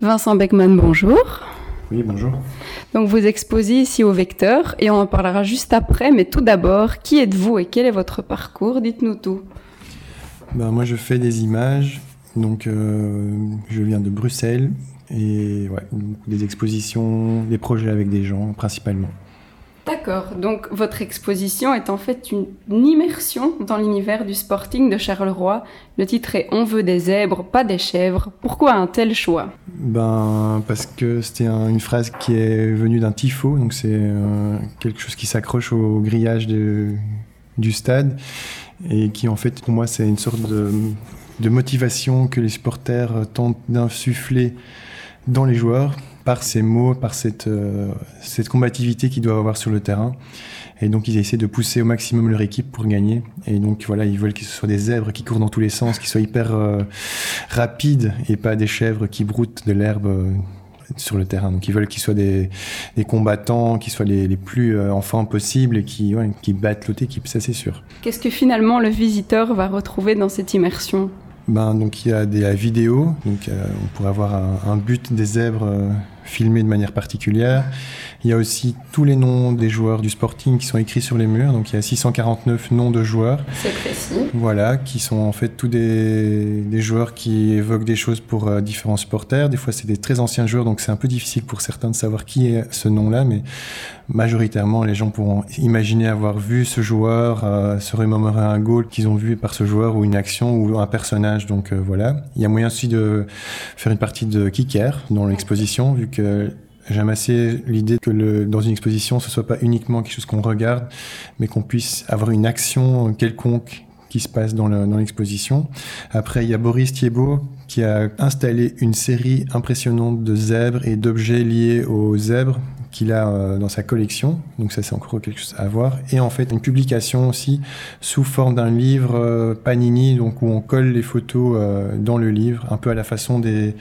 Vincent Beckman, bonjour. Oui, bonjour. Donc vous exposez ici au Vecteur et on en parlera juste après, mais tout d'abord, qui êtes-vous et quel est votre parcours? Dites-nous tout. Ben, moi je fais des images, donc euh, je viens de Bruxelles et ouais, des expositions, des projets avec des gens principalement. D'accord, donc votre exposition est en fait une, immersion dans l'univers du sporting de Charleroi. Le titre est On veut des zèbres, pas des chèvres. Pourquoi un tel choix? Ben parce que c'était une phrase qui est venue d'un tifo, donc c'est euh, quelque chose qui s'accroche au grillage du stade et qui en fait pour moi c'est une sorte de, motivation que les supporters tentent d'insuffler dans les joueurs par ces mots, par cette, euh, cette combativité qu'ils doivent avoir sur le terrain. Et donc, ils essaient de pousser au maximum leur équipe pour gagner. Et donc, voilà, ils veulent que ce soit des zèbres qui courent dans tous les sens, qui soient hyper euh, rapides et pas des chèvres qui broutent de l'herbe euh, sur le terrain. Donc, ils veulent qu'ils soient des, des, combattants, qui soient les, les plus enfants possibles et qui, ouais, qui battent l'autre équipe, ça c'est sûr. Qu'est-ce que finalement le visiteur va retrouver dans cette immersion? Ben, donc il y a des vidéos, donc on pourrait avoir un, un but des zèbres filmé de manière particulière. Il y a aussi tous les noms des joueurs du Sporting qui sont écrits sur les murs. Donc il y a 649 noms de joueurs. C'est précis. Voilà, qui sont en fait tous des, des joueurs qui évoquent des choses pour euh, différents supporters. Des fois, c'est des très anciens joueurs, donc c'est un peu difficile pour certains de savoir qui est ce nom-là, mais majoritairement, les gens pourront imaginer avoir vu ce joueur, euh, se remémorer un goal qu'ils ont vu par ce joueur ou une action ou un personnage. Donc euh, voilà. Il y a moyen aussi de faire une partie de kicker dans l'exposition, vu que j'aime assez l'idée que dans une exposition, ce soit pas uniquement quelque chose qu'on regarde, mais qu'on puisse avoir une action quelconque qui se passe dans l'exposition. Après, il y a Boris Thiebaud qui a installé une série impressionnante de zèbres et d'objets liés aux zèbres qu'il a euh, dans sa collection. Donc ça, c'est encore quelque chose à voir. Et en fait, une publication aussi sous forme d'un livre euh, Panini, donc où on colle les photos euh, dans le livre, un peu à la façon des,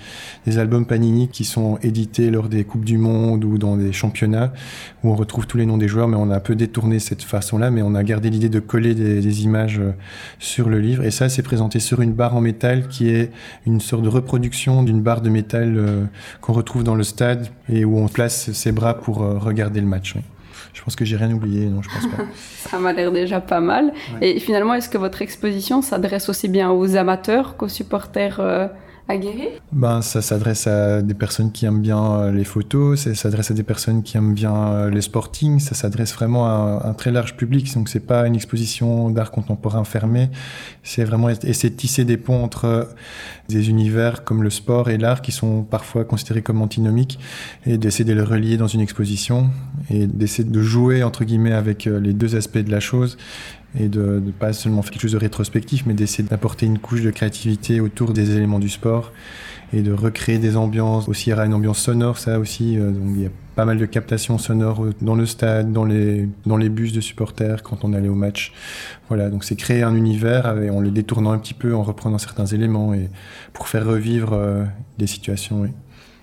albums Panini qui sont édités lors des Coupes du Monde ou dans des championnats, où on retrouve tous les noms des joueurs, mais on a un peu détourné cette façon-là, mais on a gardé l'idée de coller des images sur le livre. Et ça, c'est présenté sur une barre en métal qui est une sorte de reproduction d'une barre de métal qu'on retrouve dans le stade et où on place ses bras pour euh, regarder le match. Je pense que j'ai rien oublié, non, je pense pas. ça m'a l'air déjà pas mal. Et finalement, est-ce que votre exposition s'adresse aussi bien aux amateurs qu'aux supporters euh, ben, Ça s'adresse à des personnes qui aiment bien euh, les photos, ça s'adresse à des personnes qui aiment bien euh, les sporting, ça s'adresse vraiment à un, très large public. Donc c'est pas une exposition d'art contemporain fermée, c'est vraiment essayer de tisser des ponts entre des univers comme le sport et l'art qui sont parfois considérés comme antinomiques et d'essayer de les relier dans une exposition et d'essayer de jouer entre guillemets avec euh, les deux aspects de la chose et de ne pas seulement faire quelque chose de rétrospectif, mais d'essayer d'apporter une couche de créativité autour des éléments du sport et de recréer des ambiances. Aussi, il y aura une ambiance sonore, ça aussi. Euh, donc, il y a pas mal de captations sonores dans le stade, dans les, dans les bus de supporters quand on allait au match. Voilà, donc c'est créer un univers en le détournant un petit peu, en reprenant certains éléments et pour faire revivre euh, des situations.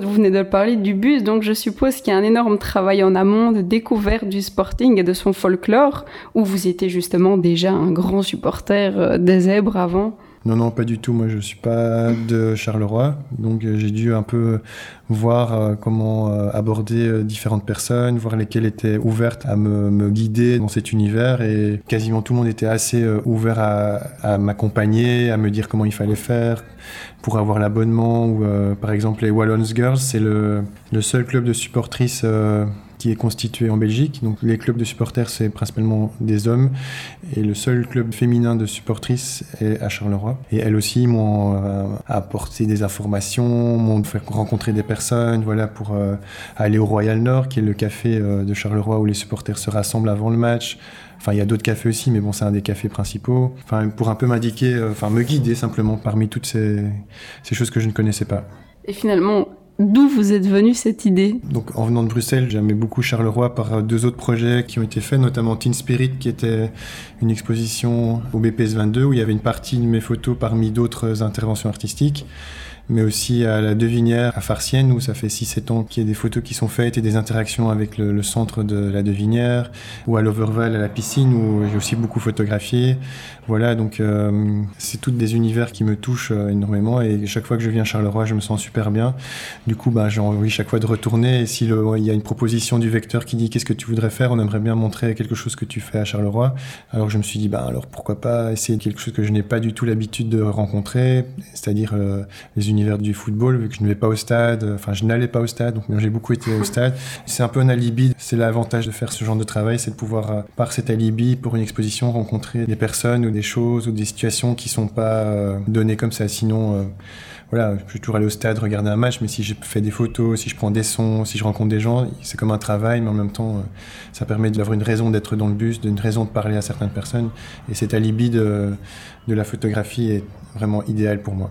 Vous venez de parler du bus, donc je suppose qu'il y a un énorme travail en amont de découverte du sporting et de son folklore, où vous étiez justement déjà un grand supporter euh, des zèbres avant? Non, non, pas du tout. Moi, je suis pas de Charleroi, donc euh, j'ai dû un peu voir euh, comment euh, aborder différentes personnes, voir lesquelles étaient ouvertes à me, guider dans cet univers. Et quasiment tout le monde était assez ouvert à, m'accompagner, à me dire comment il fallait faire pour avoir l'abonnement. Par exemple, les Wallons Girls, c'est le, le, seul club de supportrices est constitué en Belgique. Donc les clubs de supporters, c'est principalement des hommes. Et le seul club féminin de supportrices est à Charleroi. Et elles aussi m'ont euh, apporté des informations, m'ont fait rencontrer des personnes, voilà, pour euh, aller au Royal Nord, qui est le café euh, de Charleroi où les supporters se rassemblent avant le match. Enfin, il y a d'autres cafés aussi, mais bon, c'est un des cafés principaux. Enfin, pour un peu m'indiquer, enfin, me guider simplement parmi toutes ces choses que je ne connaissais pas. Et finalement, D'où vous êtes venu cette idée Donc en venant de Bruxelles, j'aimais beaucoup Charleroi par deux autres projets qui ont été faits, notamment Teen Spirit, qui était une exposition au BPS 22 où il y avait une partie de mes photos parmi d'autres interventions artistiques. Mais aussi à la Devinière à Farcienne où ça fait 6-7 ans qu'il y a des photos qui sont faites et des interactions avec le, centre de la Devinière, ou à l'Overval à la piscine où j'ai aussi beaucoup photographié. Voilà, donc euh, c'est toutes des univers qui me touchent euh, énormément et chaque fois que je viens à Charleroi, je me sens super bien. Du coup, bah, j'ai envie chaque fois de retourner et si il y a une proposition du vecteur qui dit qu'est-ce que tu voudrais faire, on aimerait bien montrer quelque chose que tu fais à Charleroi. Alors je me suis dit, bah alors pourquoi pas essayer quelque chose que je n'ai pas du tout l'habitude de rencontrer, c'est-à-dire euh, les univers du football, vu que je ne vais pas au stade, enfin je n'allais pas au stade, donc j'ai beaucoup été au stade. C'est un peu un alibi, c'est l'avantage de faire ce genre de travail, c'est de pouvoir, par cet alibi, pour une exposition, rencontrer des personnes ou des choses ou des situations qui sont pas euh, données comme ça. Sinon, euh, voilà, je peux toujours aller au stade, regarder un match, mais si je fais des photos, si je prends des sons, si je rencontre des gens, c'est comme un travail, mais en même temps, euh, ça permet d'avoir une raison d'être dans le bus, une raison de parler à certaines personnes. Et cet alibi de, de la photographie est vraiment idéal pour moi.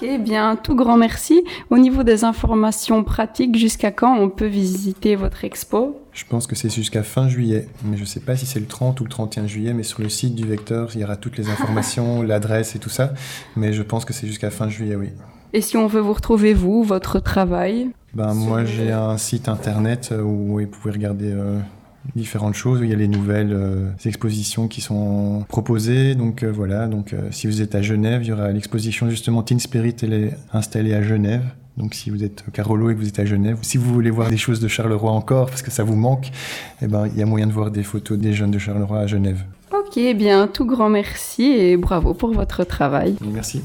Ok, bien, tout grand merci. Au niveau des informations pratiques, jusqu'à quand on peut visiter votre expo? Je pense que c'est jusqu'à fin juillet, mais je ne sais pas si c'est le 30 ou le 31 juillet, mais sur le site du Vecteur, il y aura toutes les informations, l'adresse et tout ça, mais je pense que c'est jusqu'à fin juillet, oui. Et si on veut vous retrouver, vous, votre travail? Ben, Moi, j'ai un site internet où vous pouvez regarder euh, différentes choses. Il y a les nouvelles euh, expositions qui sont proposées. Donc euh, voilà, donc si vous êtes à Genève, il y aura l'exposition justement Teen Spirit, elle est installée à Genève. Donc si vous êtes Carolo et que vous êtes à Genève, si vous voulez voir des choses de Charleroi encore, parce que ça vous manque, eh ben, il y a moyen de voir des photos des jeunes de Charleroi à Genève. Ok, bien, tout grand merci et bravo pour votre travail. Merci.